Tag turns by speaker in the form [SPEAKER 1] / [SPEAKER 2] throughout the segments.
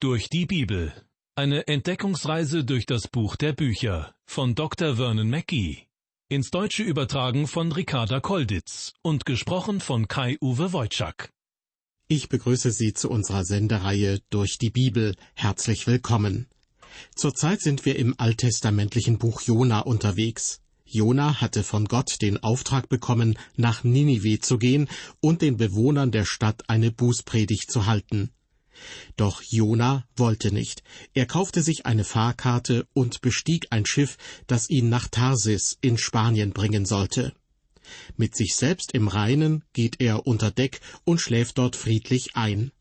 [SPEAKER 1] Durch die Bibel. Eine Entdeckungsreise durch das Buch der Bücher von Dr. Vernon Mackey. Ins Deutsche übertragen von Ricarda Kolditz und gesprochen von Kai-Uwe Wojczak.
[SPEAKER 2] Ich begrüße Sie zu unserer Sendereihe Durch die Bibel. Herzlich willkommen. Zurzeit sind wir im alttestamentlichen Buch Jona unterwegs. Jona hatte von Gott den Auftrag bekommen, nach Ninive zu gehen und den Bewohnern der Stadt eine Bußpredigt zu halten. Doch Jona wollte nicht. Er kaufte sich eine Fahrkarte und bestieg ein Schiff, das ihn nach Tarsis in Spanien bringen sollte. Mit sich selbst im Reinen geht er unter Deck und schläft dort friedlich ein.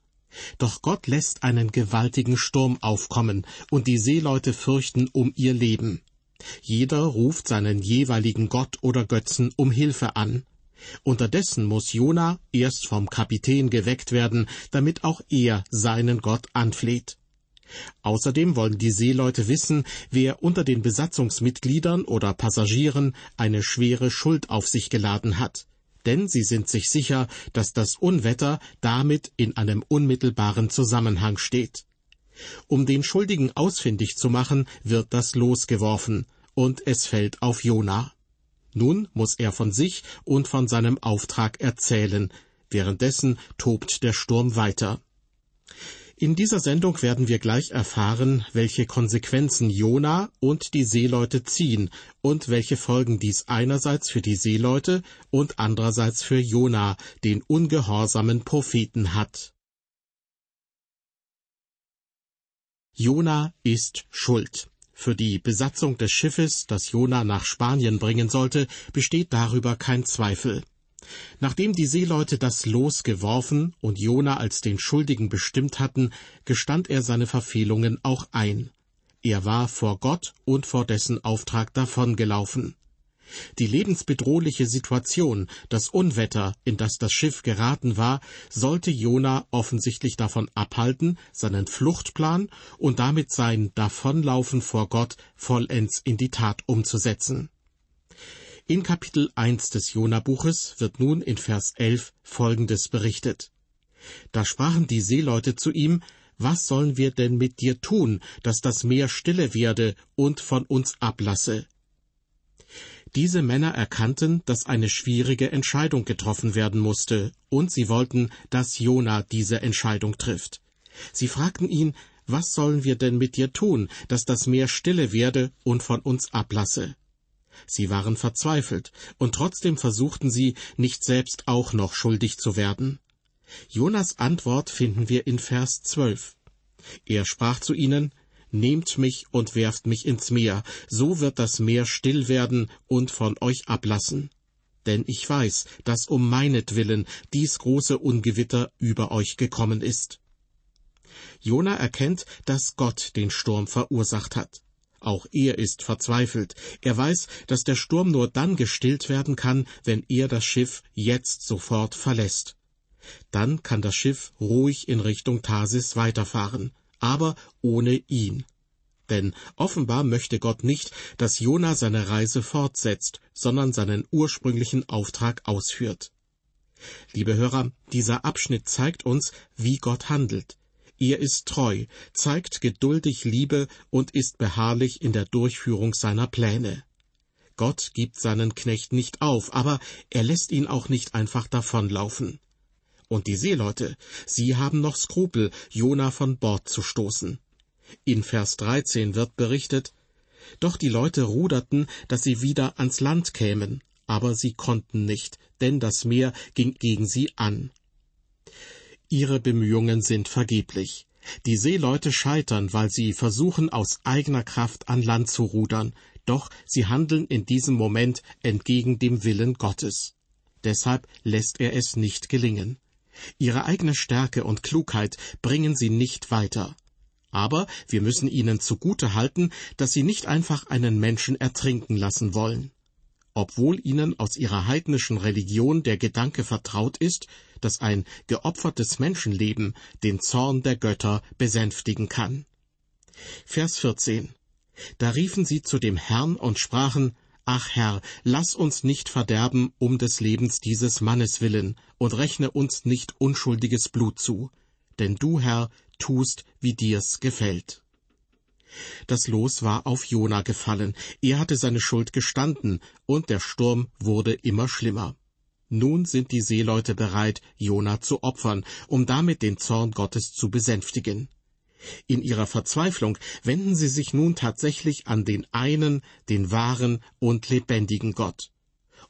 [SPEAKER 2] Doch Gott lässt einen gewaltigen Sturm aufkommen, und die Seeleute fürchten um ihr Leben. Jeder ruft seinen jeweiligen Gott oder Götzen um Hilfe an. Unterdessen muss Jona erst vom Kapitän geweckt werden, damit auch er seinen Gott anfleht. Außerdem wollen die Seeleute wissen, wer unter den Besatzungsmitgliedern oder Passagieren eine schwere Schuld auf sich geladen hat. Denn sie sind sich sicher, dass das Unwetter damit in einem unmittelbaren Zusammenhang steht. Um den Schuldigen ausfindig zu machen, wird das Los geworfen, und es fällt auf Jona. Nun muss er von sich und von seinem Auftrag erzählen. Währenddessen tobt der Sturm weiter. In dieser Sendung werden wir gleich erfahren, welche Konsequenzen Jona und die Seeleute ziehen und welche Folgen dies einerseits für die Seeleute und andererseits für Jona, den ungehorsamen Propheten, hat. Jona ist schuld. Für die Besatzung des Schiffes, das Jona nach Spanien bringen sollte, besteht darüber kein Zweifel. Nachdem die Seeleute das Los geworfen und Jona als den Schuldigen bestimmt hatten, gestand er seine Verfehlungen auch ein. Er war vor Gott und vor dessen Auftrag davongelaufen. Die lebensbedrohliche Situation, das Unwetter, in das das Schiff geraten war, sollte Jona offensichtlich davon abhalten, seinen Fluchtplan und damit sein Davonlaufen vor Gott vollends in die Tat umzusetzen. In Kapitel 1 des Jona-Buches wird nun in Vers 11 Folgendes berichtet. Da sprachen die Seeleute zu ihm, was sollen wir denn mit dir tun, dass das Meer stille werde und von uns ablasse? Diese Männer erkannten, dass eine schwierige Entscheidung getroffen werden musste, und sie wollten, dass Jona diese Entscheidung trifft. Sie fragten ihn, was sollen wir denn mit dir tun, dass das Meer stille werde und von uns ablasse? Sie waren verzweifelt, und trotzdem versuchten sie, nicht selbst auch noch schuldig zu werden. Jonas Antwort finden wir in Vers 12. Er sprach zu ihnen, Nehmt mich und werft mich ins Meer, so wird das Meer still werden und von euch ablassen. Denn ich weiß, dass um meinetwillen dies große Ungewitter über euch gekommen ist. Jona erkennt, dass Gott den Sturm verursacht hat. Auch er ist verzweifelt. Er weiß, dass der Sturm nur dann gestillt werden kann, wenn er das Schiff jetzt sofort verlässt. Dann kann das Schiff ruhig in Richtung Tarsis weiterfahren aber ohne ihn. Denn offenbar möchte Gott nicht, dass Jona seine Reise fortsetzt, sondern seinen ursprünglichen Auftrag ausführt. Liebe Hörer, dieser Abschnitt zeigt uns, wie Gott handelt. Er ist treu, zeigt geduldig Liebe und ist beharrlich in der Durchführung seiner Pläne. Gott gibt seinen Knecht nicht auf, aber er lässt ihn auch nicht einfach davonlaufen. Und die Seeleute, sie haben noch Skrupel, Jona von Bord zu stoßen. In Vers 13 wird berichtet, doch die Leute ruderten, dass sie wieder ans Land kämen, aber sie konnten nicht, denn das Meer ging gegen sie an. Ihre Bemühungen sind vergeblich. Die Seeleute scheitern, weil sie versuchen, aus eigener Kraft an Land zu rudern, doch sie handeln in diesem Moment entgegen dem Willen Gottes. Deshalb lässt er es nicht gelingen. Ihre eigene Stärke und Klugheit bringen sie nicht weiter. Aber wir müssen ihnen zugute halten, dass sie nicht einfach einen Menschen ertrinken lassen wollen. Obwohl ihnen aus ihrer heidnischen Religion der Gedanke vertraut ist, dass ein geopfertes Menschenleben den Zorn der Götter besänftigen kann. Vers 14. Da riefen sie zu dem Herrn und sprachen, Ach Herr, lass uns nicht verderben um des Lebens dieses Mannes willen, und rechne uns nicht unschuldiges Blut zu. Denn du, Herr, tust, wie dir's gefällt. Das Los war auf Jona gefallen, er hatte seine Schuld gestanden, und der Sturm wurde immer schlimmer. Nun sind die Seeleute bereit, Jona zu opfern, um damit den Zorn Gottes zu besänftigen. In ihrer Verzweiflung wenden sie sich nun tatsächlich an den einen, den wahren und lebendigen Gott.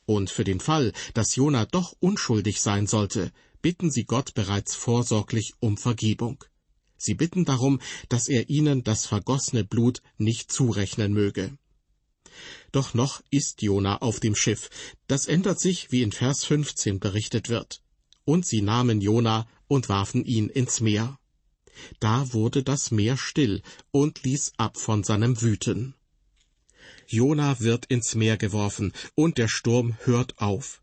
[SPEAKER 2] Und für den Fall, dass Jona doch unschuldig sein sollte, bitten sie Gott bereits vorsorglich um Vergebung. Sie bitten darum, dass er ihnen das vergossene Blut nicht zurechnen möge. Doch noch ist Jona auf dem Schiff. Das ändert sich, wie in Vers 15 berichtet wird. Und sie nahmen Jona und warfen ihn ins Meer. Da wurde das Meer still und ließ ab von seinem Wüten. Jona wird ins Meer geworfen und der Sturm hört auf.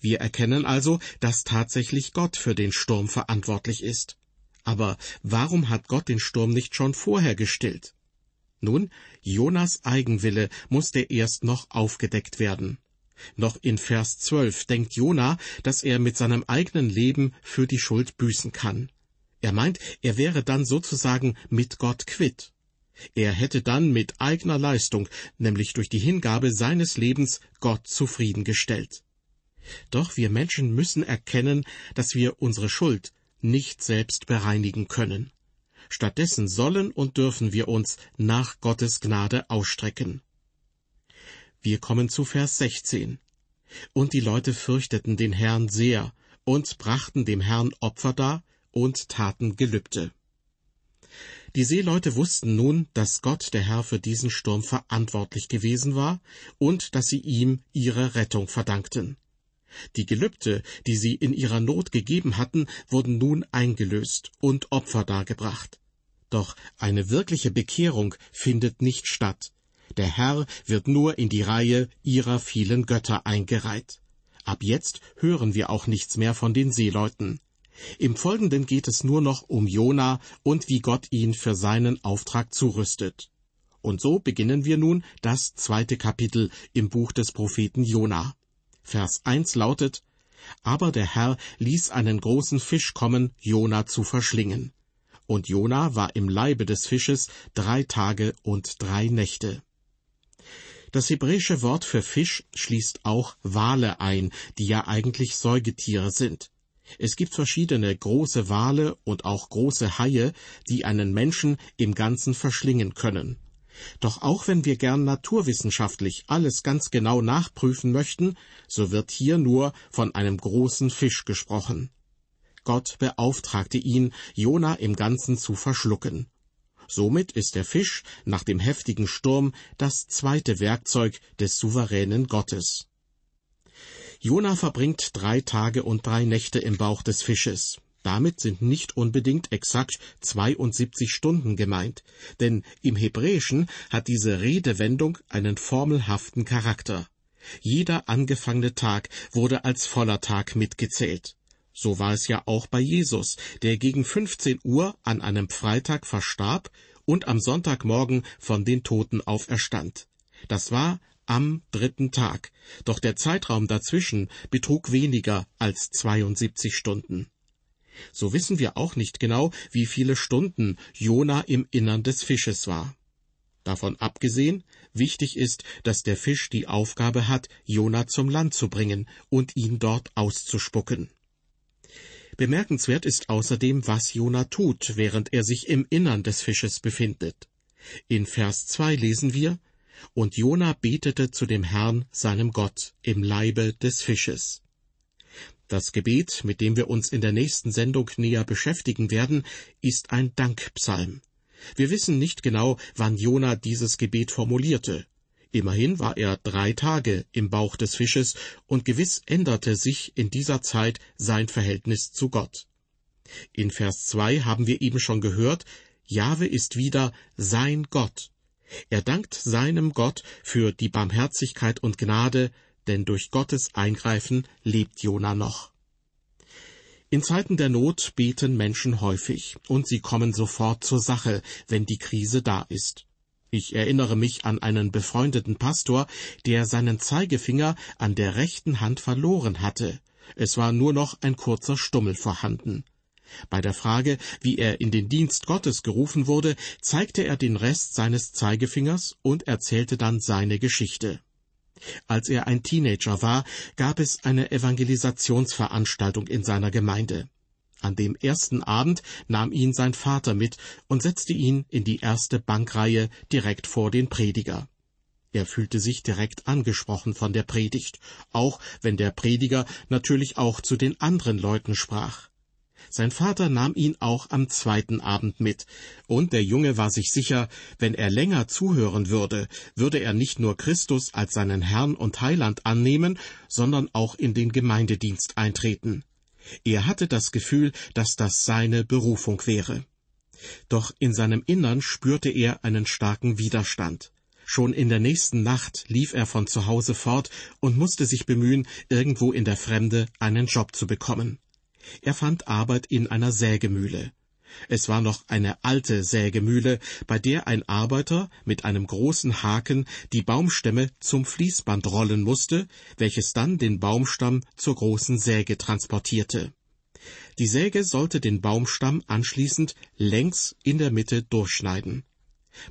[SPEAKER 2] Wir erkennen also, dass tatsächlich Gott für den Sturm verantwortlich ist. Aber warum hat Gott den Sturm nicht schon vorher gestillt? Nun, Jonas Eigenwille musste erst noch aufgedeckt werden. Noch in Vers 12 denkt Jona, dass er mit seinem eigenen Leben für die Schuld büßen kann. Er meint, er wäre dann sozusagen mit Gott quitt. Er hätte dann mit eigener Leistung, nämlich durch die Hingabe seines Lebens, Gott zufriedengestellt. Doch wir Menschen müssen erkennen, dass wir unsere Schuld nicht selbst bereinigen können. Stattdessen sollen und dürfen wir uns nach Gottes Gnade ausstrecken. Wir kommen zu Vers 16. Und die Leute fürchteten den Herrn sehr und brachten dem Herrn Opfer dar und taten Gelübde. Die Seeleute wussten nun, dass Gott der Herr für diesen Sturm verantwortlich gewesen war und dass sie ihm ihre Rettung verdankten. Die Gelübde, die sie in ihrer Not gegeben hatten, wurden nun eingelöst und Opfer dargebracht. Doch eine wirkliche Bekehrung findet nicht statt. Der Herr wird nur in die Reihe ihrer vielen Götter eingereiht. Ab jetzt hören wir auch nichts mehr von den Seeleuten. Im Folgenden geht es nur noch um Jona und wie Gott ihn für seinen Auftrag zurüstet. Und so beginnen wir nun das zweite Kapitel im Buch des Propheten Jona. Vers 1 lautet, Aber der Herr ließ einen großen Fisch kommen, Jona zu verschlingen. Und Jona war im Leibe des Fisches drei Tage und drei Nächte. Das hebräische Wort für Fisch schließt auch Wale ein, die ja eigentlich Säugetiere sind. Es gibt verschiedene große Wale und auch große Haie, die einen Menschen im Ganzen verschlingen können. Doch auch wenn wir gern naturwissenschaftlich alles ganz genau nachprüfen möchten, so wird hier nur von einem großen Fisch gesprochen. Gott beauftragte ihn, Jona im Ganzen zu verschlucken. Somit ist der Fisch nach dem heftigen Sturm das zweite Werkzeug des souveränen Gottes. Jona verbringt drei Tage und drei Nächte im Bauch des Fisches. Damit sind nicht unbedingt exakt 72 Stunden gemeint, denn im Hebräischen hat diese Redewendung einen formelhaften Charakter. Jeder angefangene Tag wurde als voller Tag mitgezählt. So war es ja auch bei Jesus, der gegen 15 Uhr an einem Freitag verstarb und am Sonntagmorgen von den Toten auferstand. Das war am dritten Tag, doch der Zeitraum dazwischen betrug weniger als 72 Stunden. So wissen wir auch nicht genau, wie viele Stunden Jona im Innern des Fisches war. Davon abgesehen, wichtig ist, dass der Fisch die Aufgabe hat, Jona zum Land zu bringen und ihn dort auszuspucken. Bemerkenswert ist außerdem, was Jona tut, während er sich im Innern des Fisches befindet. In Vers 2 lesen wir, Und Jona betete zu dem Herrn, seinem Gott, im Leibe des Fisches. Das Gebet, mit dem wir uns in der nächsten Sendung näher beschäftigen werden, ist ein Dankpsalm. Wir wissen nicht genau, wann Jona dieses Gebet formulierte. Immerhin war er drei Tage im Bauch des Fisches, und gewiss änderte sich in dieser Zeit sein Verhältnis zu Gott. In Vers 2 haben wir eben schon gehört, Jahwe ist wieder sein Gott. Er dankt seinem Gott für die Barmherzigkeit und Gnade, denn durch Gottes Eingreifen lebt Jona noch. In Zeiten der Not beten Menschen häufig, und sie kommen sofort zur Sache, wenn die Krise da ist. Ich erinnere mich an einen befreundeten Pastor, der seinen Zeigefinger an der rechten Hand verloren hatte. Es war nur noch ein kurzer Stummel vorhanden. Bei der Frage, wie er in den Dienst Gottes gerufen wurde, zeigte er den Rest seines Zeigefingers und erzählte dann seine Geschichte. Als er ein Teenager war, gab es eine Evangelisationsveranstaltung in seiner Gemeinde. An dem ersten Abend nahm ihn sein Vater mit und setzte ihn in die erste Bankreihe direkt vor den Prediger. Er fühlte sich direkt angesprochen von der Predigt, auch wenn der Prediger natürlich auch zu den anderen Leuten sprach. Sein Vater nahm ihn auch am zweiten Abend mit, und der Junge war sich sicher, wenn er länger zuhören würde, würde er nicht nur Christus als seinen Herrn und Heiland annehmen, sondern auch in den Gemeindedienst eintreten. Er hatte das Gefühl, dass das seine Berufung wäre. Doch in seinem Innern spürte er einen starken Widerstand. Schon in der nächsten Nacht lief er von zu Hause fort und musste sich bemühen, irgendwo in der Fremde einen Job zu bekommen. Er fand Arbeit in einer Sägemühle. Es war noch eine alte Sägemühle, bei der ein Arbeiter mit einem großen Haken die Baumstämme zum Fließband rollen musste, welches dann den Baumstamm zur großen Säge transportierte. Die Säge sollte den Baumstamm anschließend längs in der Mitte durchschneiden.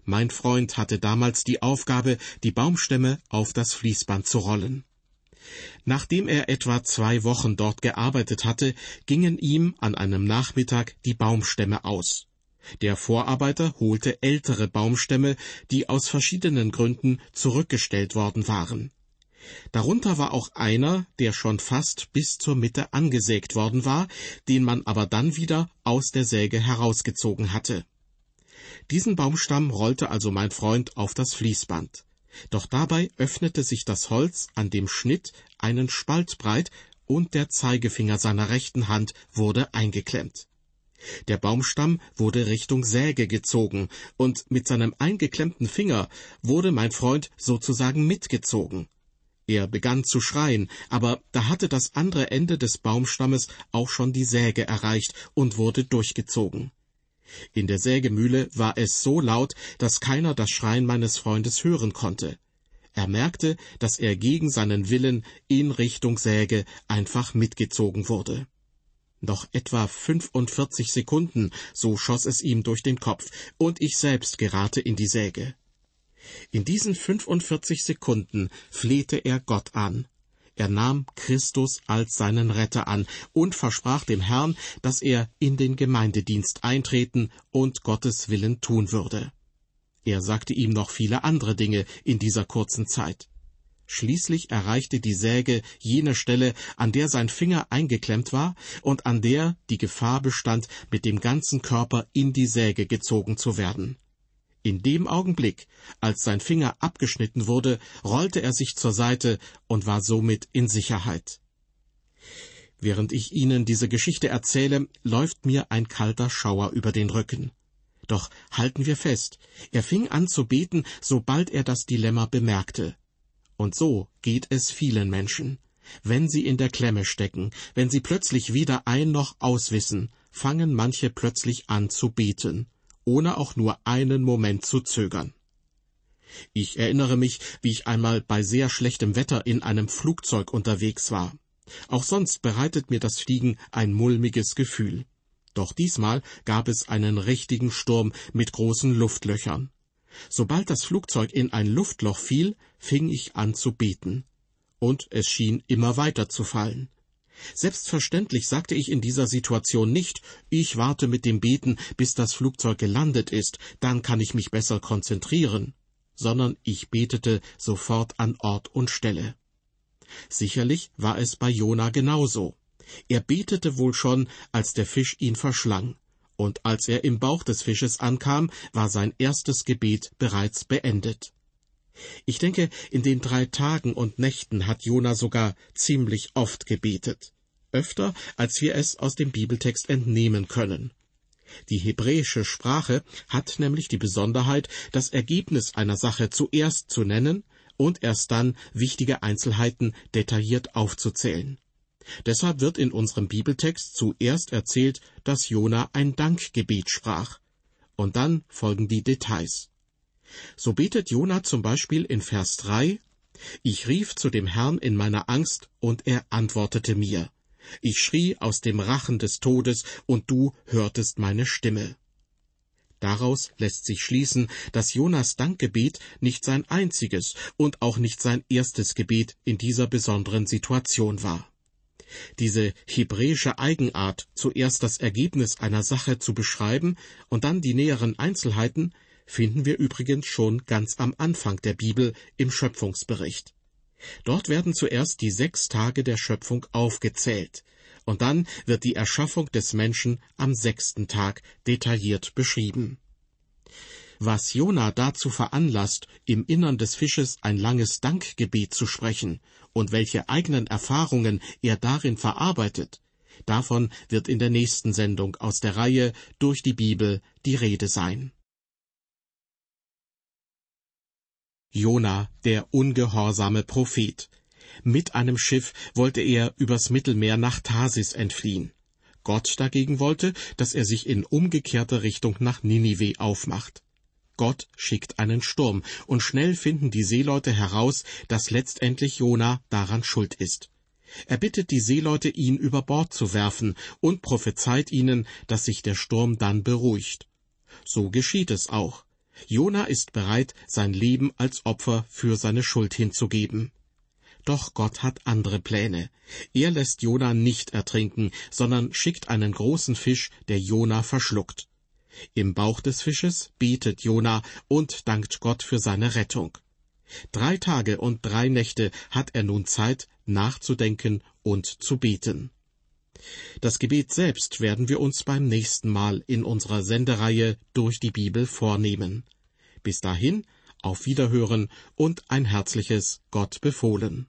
[SPEAKER 2] Mein Freund hatte damals die Aufgabe, die Baumstämme auf das Fließband zu rollen. Nachdem er etwa zwei Wochen dort gearbeitet hatte, gingen ihm an einem Nachmittag die Baumstämme aus. Der Vorarbeiter holte ältere Baumstämme, die aus verschiedenen Gründen zurückgestellt worden waren. Darunter war auch einer, der schon fast bis zur Mitte angesägt worden war, den man aber dann wieder aus der Säge herausgezogen hatte. Diesen Baumstamm rollte also mein Freund auf das Fließband. Doch dabei öffnete sich das Holz an dem Schnitt einen Spalt breit und der Zeigefinger seiner rechten Hand wurde eingeklemmt. Der Baumstamm wurde Richtung Säge gezogen, und mit seinem eingeklemmten Finger wurde mein Freund sozusagen mitgezogen. Er begann zu schreien, aber da hatte das andere Ende des Baumstammes auch schon die Säge erreicht und wurde durchgezogen. In der Sägemühle war es so laut, dass keiner das Schreien meines Freundes hören konnte. Er merkte, dass er gegen seinen Willen in Richtung Säge einfach mitgezogen wurde. Noch etwa 45 Sekunden, so schoss es ihm durch den Kopf, und ich selbst gerate in die Säge. In diesen 45 Sekunden flehte er Gott an. Er nahm Christus als seinen Retter an und versprach dem Herrn, dass er in den Gemeindedienst eintreten und Gottes Willen tun würde. Er sagte ihm noch viele andere Dinge in dieser kurzen Zeit. Schließlich erreichte die Säge jene Stelle, an der sein Finger eingeklemmt war und an der die Gefahr bestand, mit dem ganzen Körper in die Säge gezogen zu werden. In dem Augenblick, als sein Finger abgeschnitten wurde, rollte er sich zur Seite und war somit in Sicherheit. Während ich Ihnen diese Geschichte erzähle, läuft mir ein kalter Schauer über den Rücken. Doch halten wir fest, er fing an zu beten, sobald er das Dilemma bemerkte. Und so geht es vielen Menschen. Wenn sie in der Klemme stecken, wenn sie plötzlich weder ein noch auswissen, fangen manche plötzlich an zu beten ohne auch nur einen Moment zu zögern. Ich erinnere mich, wie ich einmal bei sehr schlechtem Wetter in einem Flugzeug unterwegs war. Auch sonst bereitet mir das Fliegen ein mulmiges Gefühl. Doch diesmal gab es einen richtigen Sturm mit großen Luftlöchern. Sobald das Flugzeug in ein Luftloch fiel, fing ich an zu beten. Und es schien immer weiter zu fallen. Selbstverständlich sagte ich in dieser Situation nicht, ich warte mit dem Beten, bis das Flugzeug gelandet ist, dann kann ich mich besser konzentrieren, sondern ich betete sofort an Ort und Stelle. Sicherlich war es bei Jona genauso. Er betete wohl schon, als der Fisch ihn verschlang, und als er im Bauch des Fisches ankam, war sein erstes Gebet bereits beendet. Ich denke, in den drei Tagen und Nächten hat Jona sogar ziemlich oft gebetet. Öfter, als wir es aus dem Bibeltext entnehmen können. Die hebräische Sprache hat nämlich die Besonderheit, das Ergebnis einer Sache zuerst zu nennen und erst dann wichtige Einzelheiten detailliert aufzuzählen. Deshalb wird in unserem Bibeltext zuerst erzählt, dass Jona ein Dankgebet sprach. Und dann folgen die Details. So betet Jona zum Beispiel in Vers 3, Ich rief zu dem Herrn in meiner Angst, und er antwortete mir. Ich schrie aus dem Rachen des Todes, und du hörtest meine Stimme. Daraus lässt sich schließen, dass Jonas Dankgebet nicht sein einziges und auch nicht sein erstes Gebet in dieser besonderen Situation war. Diese hebräische Eigenart, zuerst das Ergebnis einer Sache zu beschreiben und dann die näheren Einzelheiten, finden wir übrigens schon ganz am Anfang der Bibel im Schöpfungsbericht. Dort werden zuerst die sechs Tage der Schöpfung aufgezählt, und dann wird die Erschaffung des Menschen am sechsten Tag detailliert beschrieben. Was Jona dazu veranlasst, im Innern des Fisches ein langes Dankgebet zu sprechen und welche eigenen Erfahrungen er darin verarbeitet, davon wird in der nächsten Sendung aus der Reihe durch die Bibel die Rede sein. Jona, der ungehorsame Prophet. Mit einem Schiff wollte er übers Mittelmeer nach Tarsis entfliehen. Gott dagegen wollte, dass er sich in umgekehrter Richtung nach Ninive aufmacht. Gott schickt einen Sturm, und schnell finden die Seeleute heraus, dass letztendlich Jona daran schuld ist. Er bittet die Seeleute, ihn über Bord zu werfen, und prophezeit ihnen, dass sich der Sturm dann beruhigt. So geschieht es auch. Jona ist bereit, sein Leben als Opfer für seine Schuld hinzugeben. Doch Gott hat andere Pläne. Er lässt Jona nicht ertrinken, sondern schickt einen großen Fisch, der Jona verschluckt. Im Bauch des Fisches betet Jona und dankt Gott für seine Rettung. Drei Tage und drei Nächte hat er nun Zeit, nachzudenken und zu beten. Das Gebet selbst werden wir uns beim nächsten Mal in unserer Sendereihe durch die Bibel vornehmen. Bis dahin, auf Wiederhören und ein herzliches Gott befohlen.